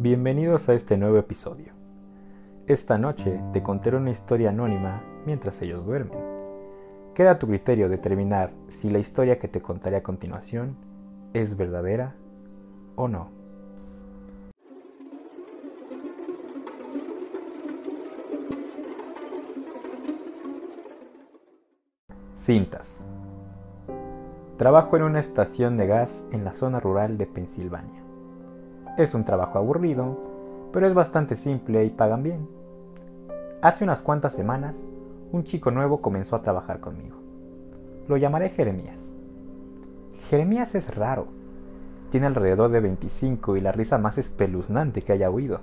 Bienvenidos a este nuevo episodio. Esta noche te contaré una historia anónima mientras ellos duermen. Queda a tu criterio determinar si la historia que te contaré a continuación es verdadera o no. Cintas. Trabajo en una estación de gas en la zona rural de Pensilvania. Es un trabajo aburrido, pero es bastante simple y pagan bien. Hace unas cuantas semanas, un chico nuevo comenzó a trabajar conmigo. Lo llamaré Jeremías. Jeremías es raro. Tiene alrededor de 25 y la risa más espeluznante que haya oído.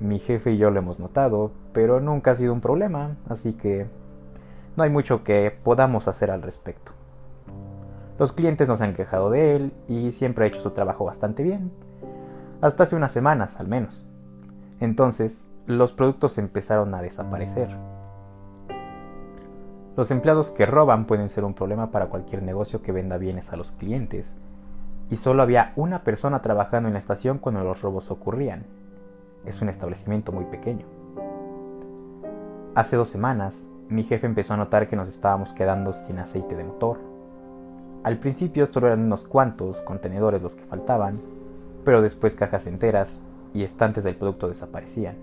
Mi jefe y yo lo hemos notado, pero nunca ha sido un problema, así que no hay mucho que podamos hacer al respecto. Los clientes nos han quejado de él y siempre ha hecho su trabajo bastante bien, hasta hace unas semanas al menos. Entonces, los productos empezaron a desaparecer. Los empleados que roban pueden ser un problema para cualquier negocio que venda bienes a los clientes, y solo había una persona trabajando en la estación cuando los robos ocurrían. Es un establecimiento muy pequeño. Hace dos semanas, mi jefe empezó a notar que nos estábamos quedando sin aceite de motor. Al principio solo eran unos cuantos contenedores los que faltaban, pero después cajas enteras y estantes del producto desaparecían.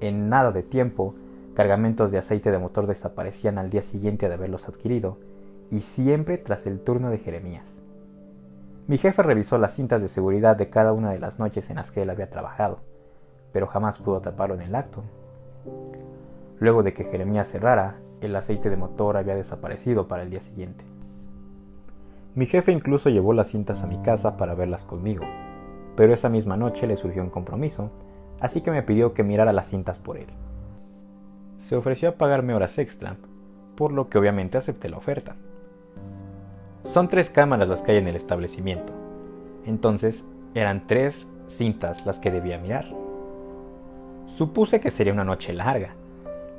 En nada de tiempo, cargamentos de aceite de motor desaparecían al día siguiente de haberlos adquirido, y siempre tras el turno de Jeremías. Mi jefe revisó las cintas de seguridad de cada una de las noches en las que él había trabajado, pero jamás pudo atraparlo en el acto. Luego de que Jeremías cerrara, el aceite de motor había desaparecido para el día siguiente. Mi jefe incluso llevó las cintas a mi casa para verlas conmigo, pero esa misma noche le surgió un compromiso, así que me pidió que mirara las cintas por él. Se ofreció a pagarme horas extra, por lo que obviamente acepté la oferta. Son tres cámaras las que hay en el establecimiento, entonces eran tres cintas las que debía mirar. Supuse que sería una noche larga,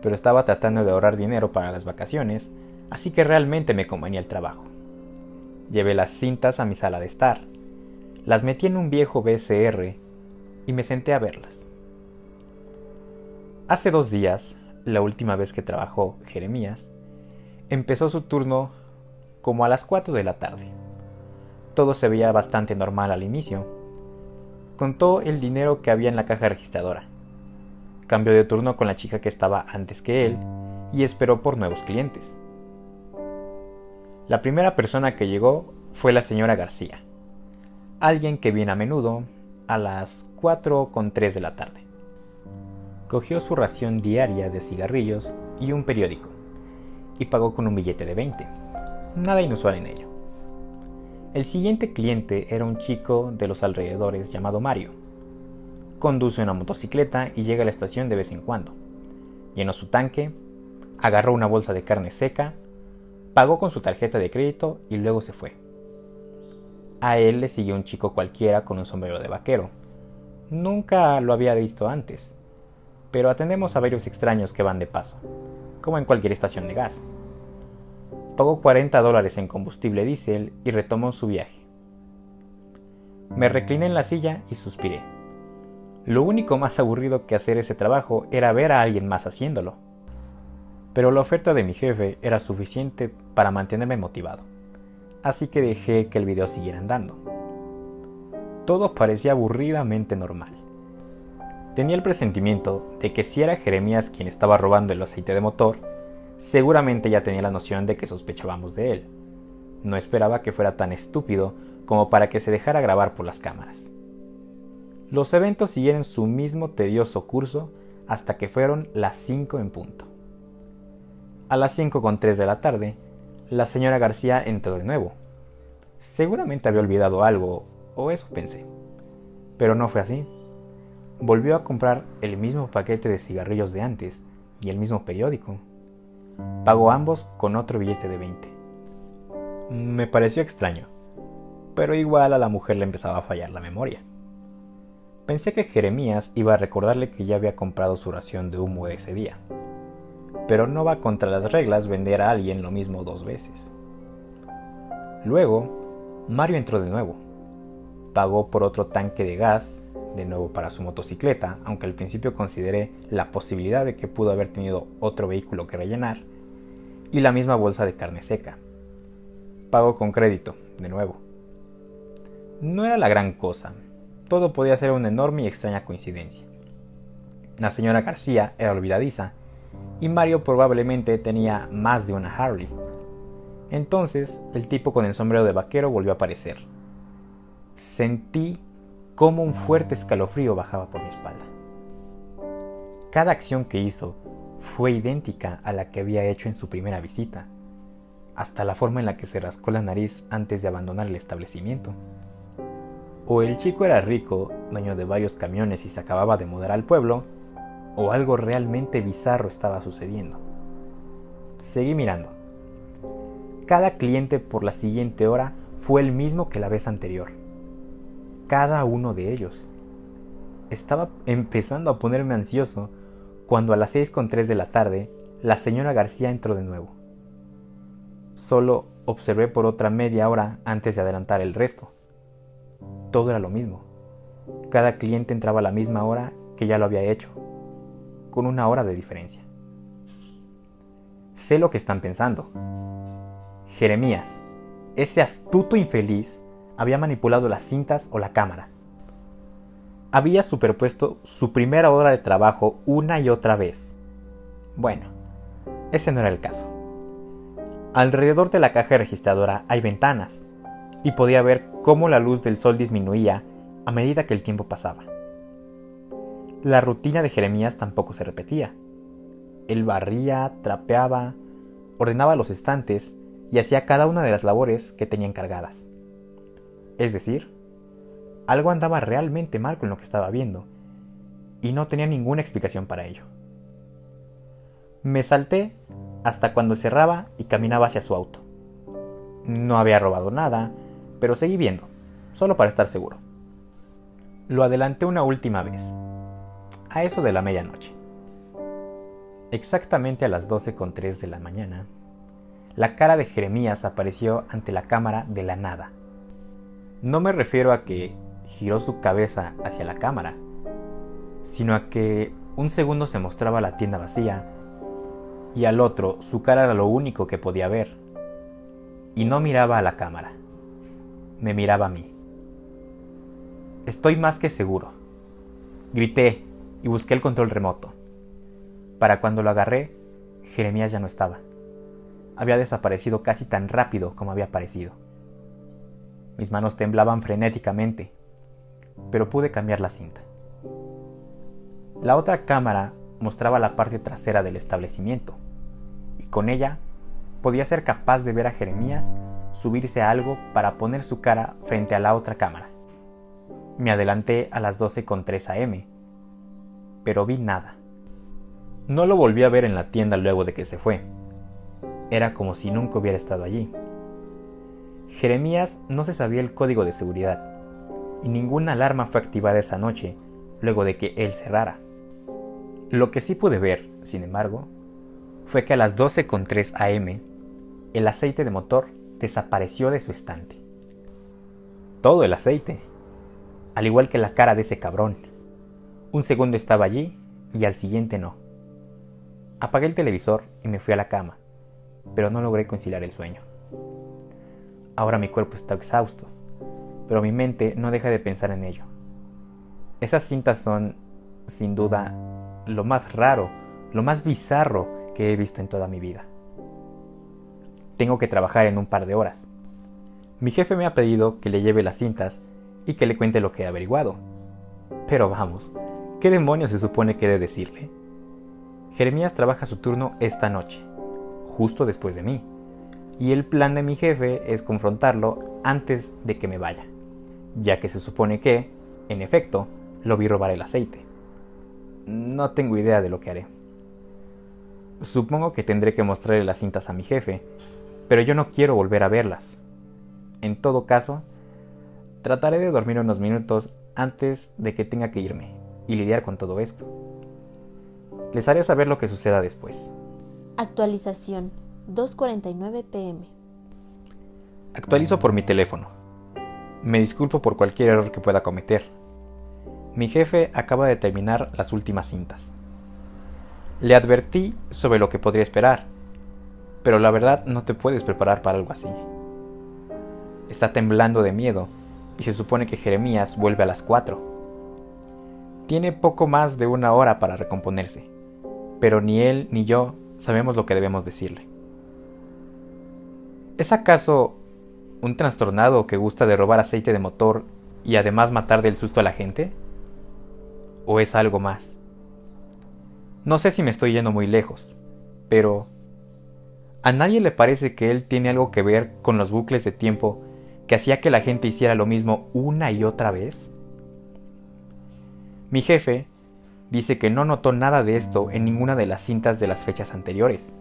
pero estaba tratando de ahorrar dinero para las vacaciones, así que realmente me convenía el trabajo. Llevé las cintas a mi sala de estar, las metí en un viejo VCR y me senté a verlas. Hace dos días, la última vez que trabajó Jeremías, empezó su turno como a las 4 de la tarde. Todo se veía bastante normal al inicio. Contó el dinero que había en la caja registradora cambió de turno con la chica que estaba antes que él y esperó por nuevos clientes. La primera persona que llegó fue la señora García, alguien que viene a menudo a las 4 con 3 de la tarde. Cogió su ración diaria de cigarrillos y un periódico y pagó con un billete de 20. Nada inusual en ello. El siguiente cliente era un chico de los alrededores llamado Mario conduce una motocicleta y llega a la estación de vez en cuando. Llenó su tanque, agarró una bolsa de carne seca, pagó con su tarjeta de crédito y luego se fue. A él le siguió un chico cualquiera con un sombrero de vaquero. Nunca lo había visto antes, pero atendemos a varios extraños que van de paso, como en cualquier estación de gas. Pagó 40 dólares en combustible diésel y retomó su viaje. Me recliné en la silla y suspiré. Lo único más aburrido que hacer ese trabajo era ver a alguien más haciéndolo. Pero la oferta de mi jefe era suficiente para mantenerme motivado, así que dejé que el video siguiera andando. Todo parecía aburridamente normal. Tenía el presentimiento de que si era Jeremías quien estaba robando el aceite de motor, seguramente ya tenía la noción de que sospechábamos de él. No esperaba que fuera tan estúpido como para que se dejara grabar por las cámaras. Los eventos siguieron su mismo tedioso curso hasta que fueron las 5 en punto. A las 5 con 3 de la tarde, la señora García entró de nuevo. Seguramente había olvidado algo, o eso pensé. Pero no fue así. Volvió a comprar el mismo paquete de cigarrillos de antes y el mismo periódico. Pagó ambos con otro billete de 20. Me pareció extraño, pero igual a la mujer le empezaba a fallar la memoria. Pensé que Jeremías iba a recordarle que ya había comprado su ración de humo ese día. Pero no va contra las reglas vender a alguien lo mismo dos veces. Luego, Mario entró de nuevo. Pagó por otro tanque de gas, de nuevo para su motocicleta, aunque al principio consideré la posibilidad de que pudo haber tenido otro vehículo que rellenar, y la misma bolsa de carne seca. Pagó con crédito, de nuevo. No era la gran cosa, todo podía ser una enorme y extraña coincidencia. La señora García era olvidadiza y Mario probablemente tenía más de una Harley. Entonces el tipo con el sombrero de vaquero volvió a aparecer. Sentí como un fuerte escalofrío bajaba por mi espalda. Cada acción que hizo fue idéntica a la que había hecho en su primera visita, hasta la forma en la que se rascó la nariz antes de abandonar el establecimiento. O el chico era rico, dueño de varios camiones y se acababa de mudar al pueblo, o algo realmente bizarro estaba sucediendo. Seguí mirando. Cada cliente por la siguiente hora fue el mismo que la vez anterior. Cada uno de ellos. Estaba empezando a ponerme ansioso cuando a las seis con tres de la tarde la señora García entró de nuevo. Solo observé por otra media hora antes de adelantar el resto. Todo era lo mismo. Cada cliente entraba a la misma hora que ya lo había hecho, con una hora de diferencia. Sé lo que están pensando. Jeremías, ese astuto infeliz, había manipulado las cintas o la cámara. Había superpuesto su primera hora de trabajo una y otra vez. Bueno, ese no era el caso. Alrededor de la caja registradora hay ventanas, y podía ver cómo la luz del sol disminuía a medida que el tiempo pasaba. La rutina de Jeremías tampoco se repetía. Él barría, trapeaba, ordenaba los estantes y hacía cada una de las labores que tenía encargadas. Es decir, algo andaba realmente mal con lo que estaba viendo, y no tenía ninguna explicación para ello. Me salté hasta cuando cerraba y caminaba hacia su auto. No había robado nada, pero seguí viendo, solo para estar seguro. Lo adelanté una última vez, a eso de la medianoche. Exactamente a las 12.3 de la mañana, la cara de Jeremías apareció ante la cámara de la nada. No me refiero a que giró su cabeza hacia la cámara, sino a que un segundo se mostraba la tienda vacía y al otro su cara era lo único que podía ver. Y no miraba a la cámara me miraba a mí. Estoy más que seguro. Grité y busqué el control remoto. Para cuando lo agarré, Jeremías ya no estaba. Había desaparecido casi tan rápido como había aparecido. Mis manos temblaban frenéticamente, pero pude cambiar la cinta. La otra cámara mostraba la parte trasera del establecimiento, y con ella podía ser capaz de ver a Jeremías subirse a algo para poner su cara frente a la otra cámara. Me adelanté a las 12.3 am, pero vi nada. No lo volví a ver en la tienda luego de que se fue. Era como si nunca hubiera estado allí. Jeremías no se sabía el código de seguridad, y ninguna alarma fue activada esa noche luego de que él cerrara. Lo que sí pude ver, sin embargo, fue que a las 12.3 am el aceite de motor desapareció de su estante. Todo el aceite, al igual que la cara de ese cabrón. Un segundo estaba allí y al siguiente no. Apagué el televisor y me fui a la cama, pero no logré conciliar el sueño. Ahora mi cuerpo está exhausto, pero mi mente no deja de pensar en ello. Esas cintas son, sin duda, lo más raro, lo más bizarro que he visto en toda mi vida. Tengo que trabajar en un par de horas. Mi jefe me ha pedido que le lleve las cintas y que le cuente lo que he averiguado. Pero vamos, ¿qué demonios se supone que de decirle? Jeremías trabaja su turno esta noche, justo después de mí, y el plan de mi jefe es confrontarlo antes de que me vaya, ya que se supone que, en efecto, lo vi robar el aceite. No tengo idea de lo que haré. Supongo que tendré que mostrarle las cintas a mi jefe pero yo no quiero volver a verlas. En todo caso, trataré de dormir unos minutos antes de que tenga que irme y lidiar con todo esto. Les haré saber lo que suceda después. Actualización 2.49 pm. Actualizo por mi teléfono. Me disculpo por cualquier error que pueda cometer. Mi jefe acaba de terminar las últimas cintas. Le advertí sobre lo que podría esperar, pero la verdad no te puedes preparar para algo así. Está temblando de miedo y se supone que Jeremías vuelve a las 4. Tiene poco más de una hora para recomponerse, pero ni él ni yo sabemos lo que debemos decirle. ¿Es acaso un trastornado que gusta de robar aceite de motor y además matar del susto a la gente? ¿O es algo más? No sé si me estoy yendo muy lejos, pero ¿a nadie le parece que él tiene algo que ver con los bucles de tiempo que hacía que la gente hiciera lo mismo una y otra vez? Mi jefe dice que no notó nada de esto en ninguna de las cintas de las fechas anteriores.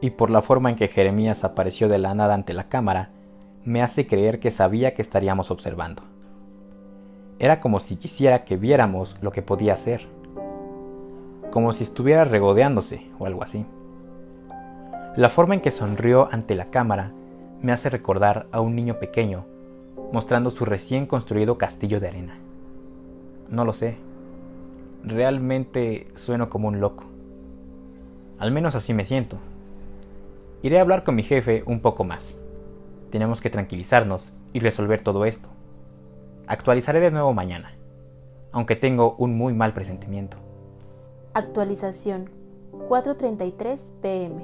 Y por la forma en que Jeremías apareció de la nada ante la cámara, me hace creer que sabía que estaríamos observando. Era como si quisiera que viéramos lo que podía hacer. Como si estuviera regodeándose o algo así. La forma en que sonrió ante la cámara me hace recordar a un niño pequeño mostrando su recién construido castillo de arena. No lo sé. Realmente sueno como un loco. Al menos así me siento. Iré a hablar con mi jefe un poco más. Tenemos que tranquilizarnos y resolver todo esto. Actualizaré de nuevo mañana, aunque tengo un muy mal presentimiento. Actualización 4.33 pm.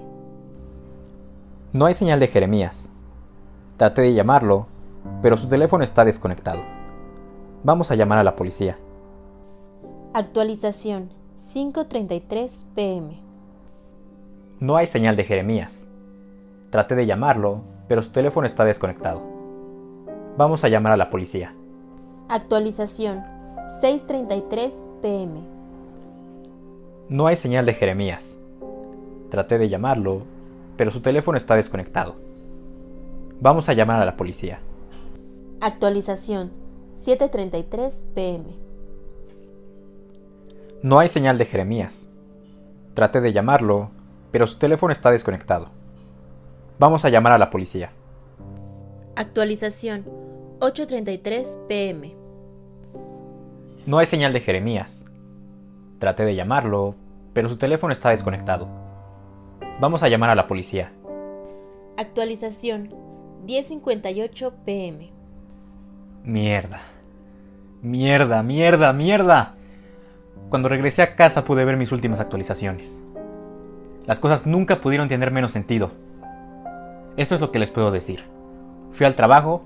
No hay señal de Jeremías. Traté de llamarlo, pero su teléfono está desconectado. Vamos a llamar a la policía. Actualización 5.33 pm. No hay señal de Jeremías. Traté de llamarlo, pero su teléfono está desconectado. Vamos a llamar a la policía. Actualización 6.33 pm. No hay señal de Jeremías. Traté de llamarlo, pero su teléfono está desconectado. Vamos a llamar a la policía. Actualización 7.33 pm. No hay señal de Jeremías. Traté de llamarlo, pero su teléfono está desconectado. Vamos a llamar a la policía. Actualización 8.33 pm. No hay señal de Jeremías. Traté de llamarlo, pero su teléfono está desconectado. Vamos a llamar a la policía. Actualización 10.58 pm. Mierda. Mierda, mierda, mierda. Cuando regresé a casa pude ver mis últimas actualizaciones. Las cosas nunca pudieron tener menos sentido. Esto es lo que les puedo decir. Fui al trabajo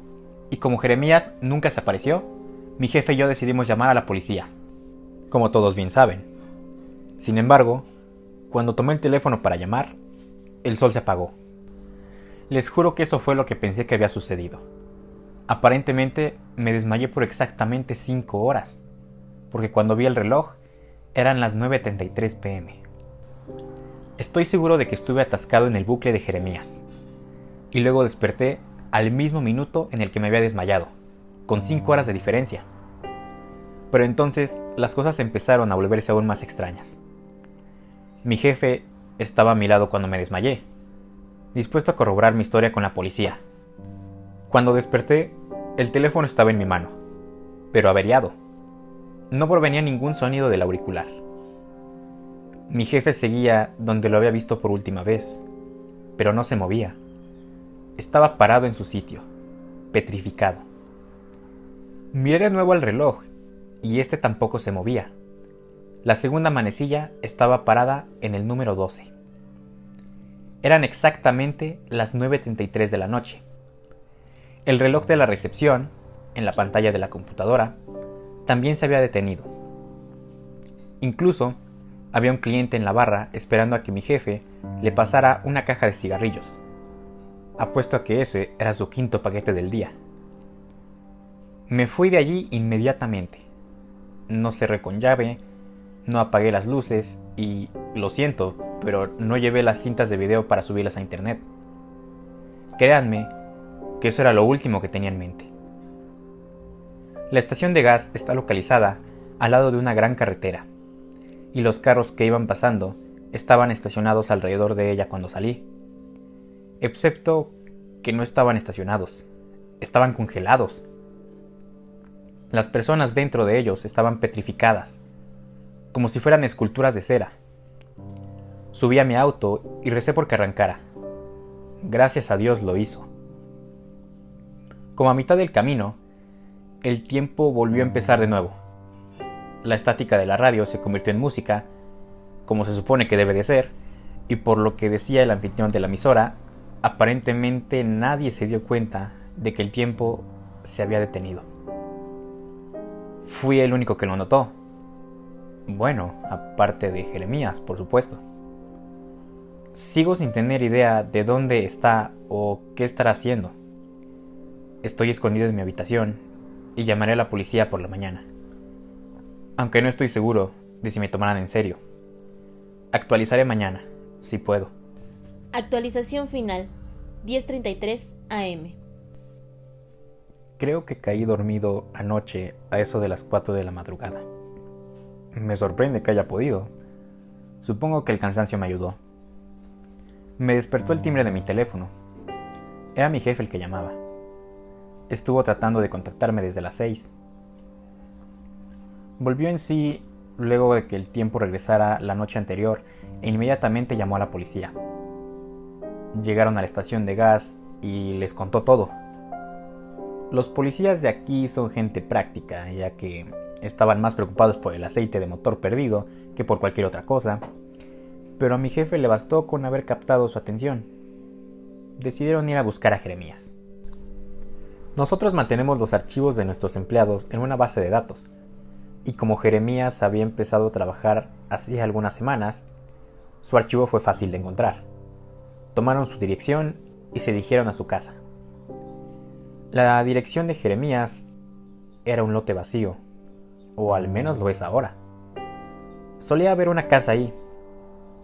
y como Jeremías nunca se apareció, mi jefe y yo decidimos llamar a la policía, como todos bien saben. Sin embargo, cuando tomé el teléfono para llamar, el sol se apagó. Les juro que eso fue lo que pensé que había sucedido. Aparentemente me desmayé por exactamente 5 horas, porque cuando vi el reloj eran las 9.33 pm. Estoy seguro de que estuve atascado en el bucle de Jeremías y luego desperté al mismo minuto en el que me había desmayado, con cinco horas de diferencia. Pero entonces las cosas empezaron a volverse aún más extrañas. Mi jefe estaba a mi lado cuando me desmayé, dispuesto a corroborar mi historia con la policía. Cuando desperté, el teléfono estaba en mi mano, pero averiado. No provenía ningún sonido del auricular. Mi jefe seguía donde lo había visto por última vez, pero no se movía. Estaba parado en su sitio, petrificado. Miré de nuevo al reloj, y este tampoco se movía. La segunda manecilla estaba parada en el número 12. Eran exactamente las 9.33 de la noche. El reloj de la recepción, en la pantalla de la computadora, también se había detenido. Incluso había un cliente en la barra esperando a que mi jefe le pasara una caja de cigarrillos. Apuesto a que ese era su quinto paquete del día. Me fui de allí inmediatamente. No cerré con llave, no apagué las luces y, lo siento, pero no llevé las cintas de video para subirlas a internet. Créanme que eso era lo último que tenía en mente. La estación de gas está localizada al lado de una gran carretera, y los carros que iban pasando estaban estacionados alrededor de ella cuando salí excepto que no estaban estacionados, estaban congelados. Las personas dentro de ellos estaban petrificadas, como si fueran esculturas de cera. Subí a mi auto y recé por que arrancara. Gracias a Dios lo hizo. Como a mitad del camino, el tiempo volvió a empezar de nuevo. La estática de la radio se convirtió en música, como se supone que debe de ser, y por lo que decía el anfitrión de la emisora, aparentemente nadie se dio cuenta de que el tiempo se había detenido. Fui el único que lo notó. Bueno, aparte de Jeremías, por supuesto. Sigo sin tener idea de dónde está o qué estará haciendo. Estoy escondido en mi habitación y llamaré a la policía por la mañana. Aunque no estoy seguro de si me tomarán en serio. Actualizaré mañana, si puedo. Actualización final, 10.33 am. Creo que caí dormido anoche a eso de las 4 de la madrugada. Me sorprende que haya podido. Supongo que el cansancio me ayudó. Me despertó el timbre de mi teléfono. Era mi jefe el que llamaba. Estuvo tratando de contactarme desde las 6. Volvió en sí luego de que el tiempo regresara la noche anterior e inmediatamente llamó a la policía. Llegaron a la estación de gas y les contó todo. Los policías de aquí son gente práctica, ya que estaban más preocupados por el aceite de motor perdido que por cualquier otra cosa, pero a mi jefe le bastó con haber captado su atención. Decidieron ir a buscar a Jeremías. Nosotros mantenemos los archivos de nuestros empleados en una base de datos, y como Jeremías había empezado a trabajar hacía algunas semanas, su archivo fue fácil de encontrar. Tomaron su dirección y se dirigieron a su casa. La dirección de Jeremías era un lote vacío, o al menos lo es ahora. Solía haber una casa ahí,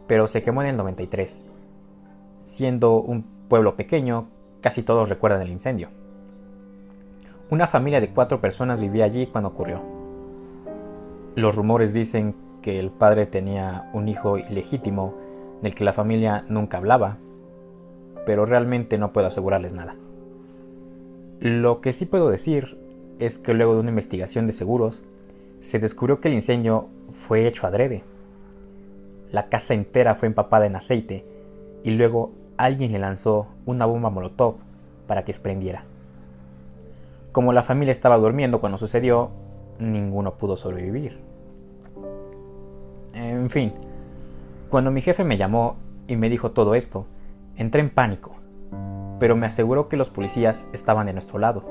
pero se quemó en el 93. Siendo un pueblo pequeño, casi todos recuerdan el incendio. Una familia de cuatro personas vivía allí cuando ocurrió. Los rumores dicen que el padre tenía un hijo ilegítimo del que la familia nunca hablaba, pero realmente no puedo asegurarles nada. Lo que sí puedo decir es que luego de una investigación de seguros, se descubrió que el incendio fue hecho adrede. La casa entera fue empapada en aceite y luego alguien le lanzó una bomba molotov para que prendiera. Como la familia estaba durmiendo cuando sucedió, ninguno pudo sobrevivir. En fin, cuando mi jefe me llamó y me dijo todo esto, entré en pánico, pero me aseguró que los policías estaban de nuestro lado.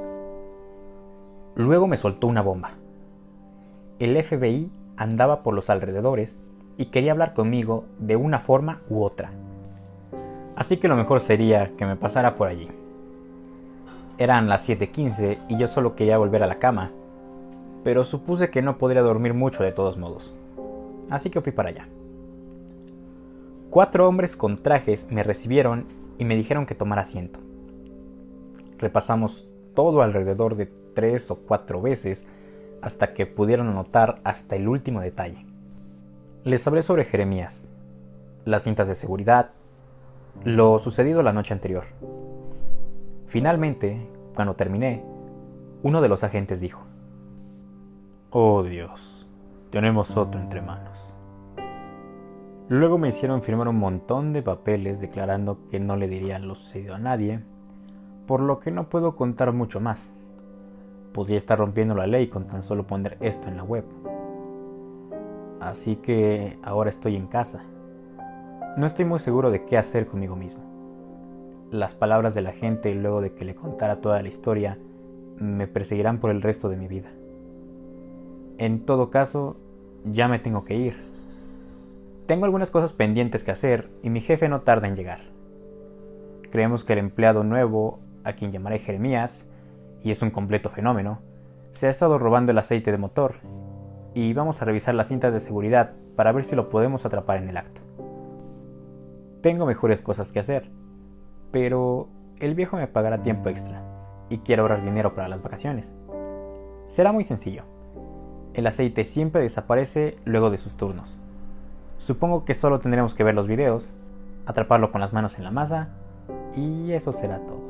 Luego me soltó una bomba. El FBI andaba por los alrededores y quería hablar conmigo de una forma u otra. Así que lo mejor sería que me pasara por allí. Eran las 7:15 y yo solo quería volver a la cama, pero supuse que no podría dormir mucho de todos modos. Así que fui para allá. Cuatro hombres con trajes me recibieron y me dijeron que tomara asiento. Repasamos todo alrededor de tres o cuatro veces hasta que pudieron anotar hasta el último detalle. Les hablé sobre Jeremías, las cintas de seguridad, lo sucedido la noche anterior. Finalmente, cuando terminé, uno de los agentes dijo, Oh Dios, tenemos otro entre manos. Luego me hicieron firmar un montón de papeles declarando que no le dirían lo sucedido a nadie, por lo que no puedo contar mucho más. Podría estar rompiendo la ley con tan solo poner esto en la web. Así que ahora estoy en casa. No estoy muy seguro de qué hacer conmigo mismo. Las palabras de la gente luego de que le contara toda la historia me perseguirán por el resto de mi vida. En todo caso, ya me tengo que ir. Tengo algunas cosas pendientes que hacer y mi jefe no tarda en llegar. Creemos que el empleado nuevo, a quien llamaré Jeremías, y es un completo fenómeno, se ha estado robando el aceite de motor y vamos a revisar las cintas de seguridad para ver si lo podemos atrapar en el acto. Tengo mejores cosas que hacer, pero el viejo me pagará tiempo extra y quiero ahorrar dinero para las vacaciones. Será muy sencillo. El aceite siempre desaparece luego de sus turnos. Supongo que solo tendremos que ver los videos, atraparlo con las manos en la masa y eso será todo.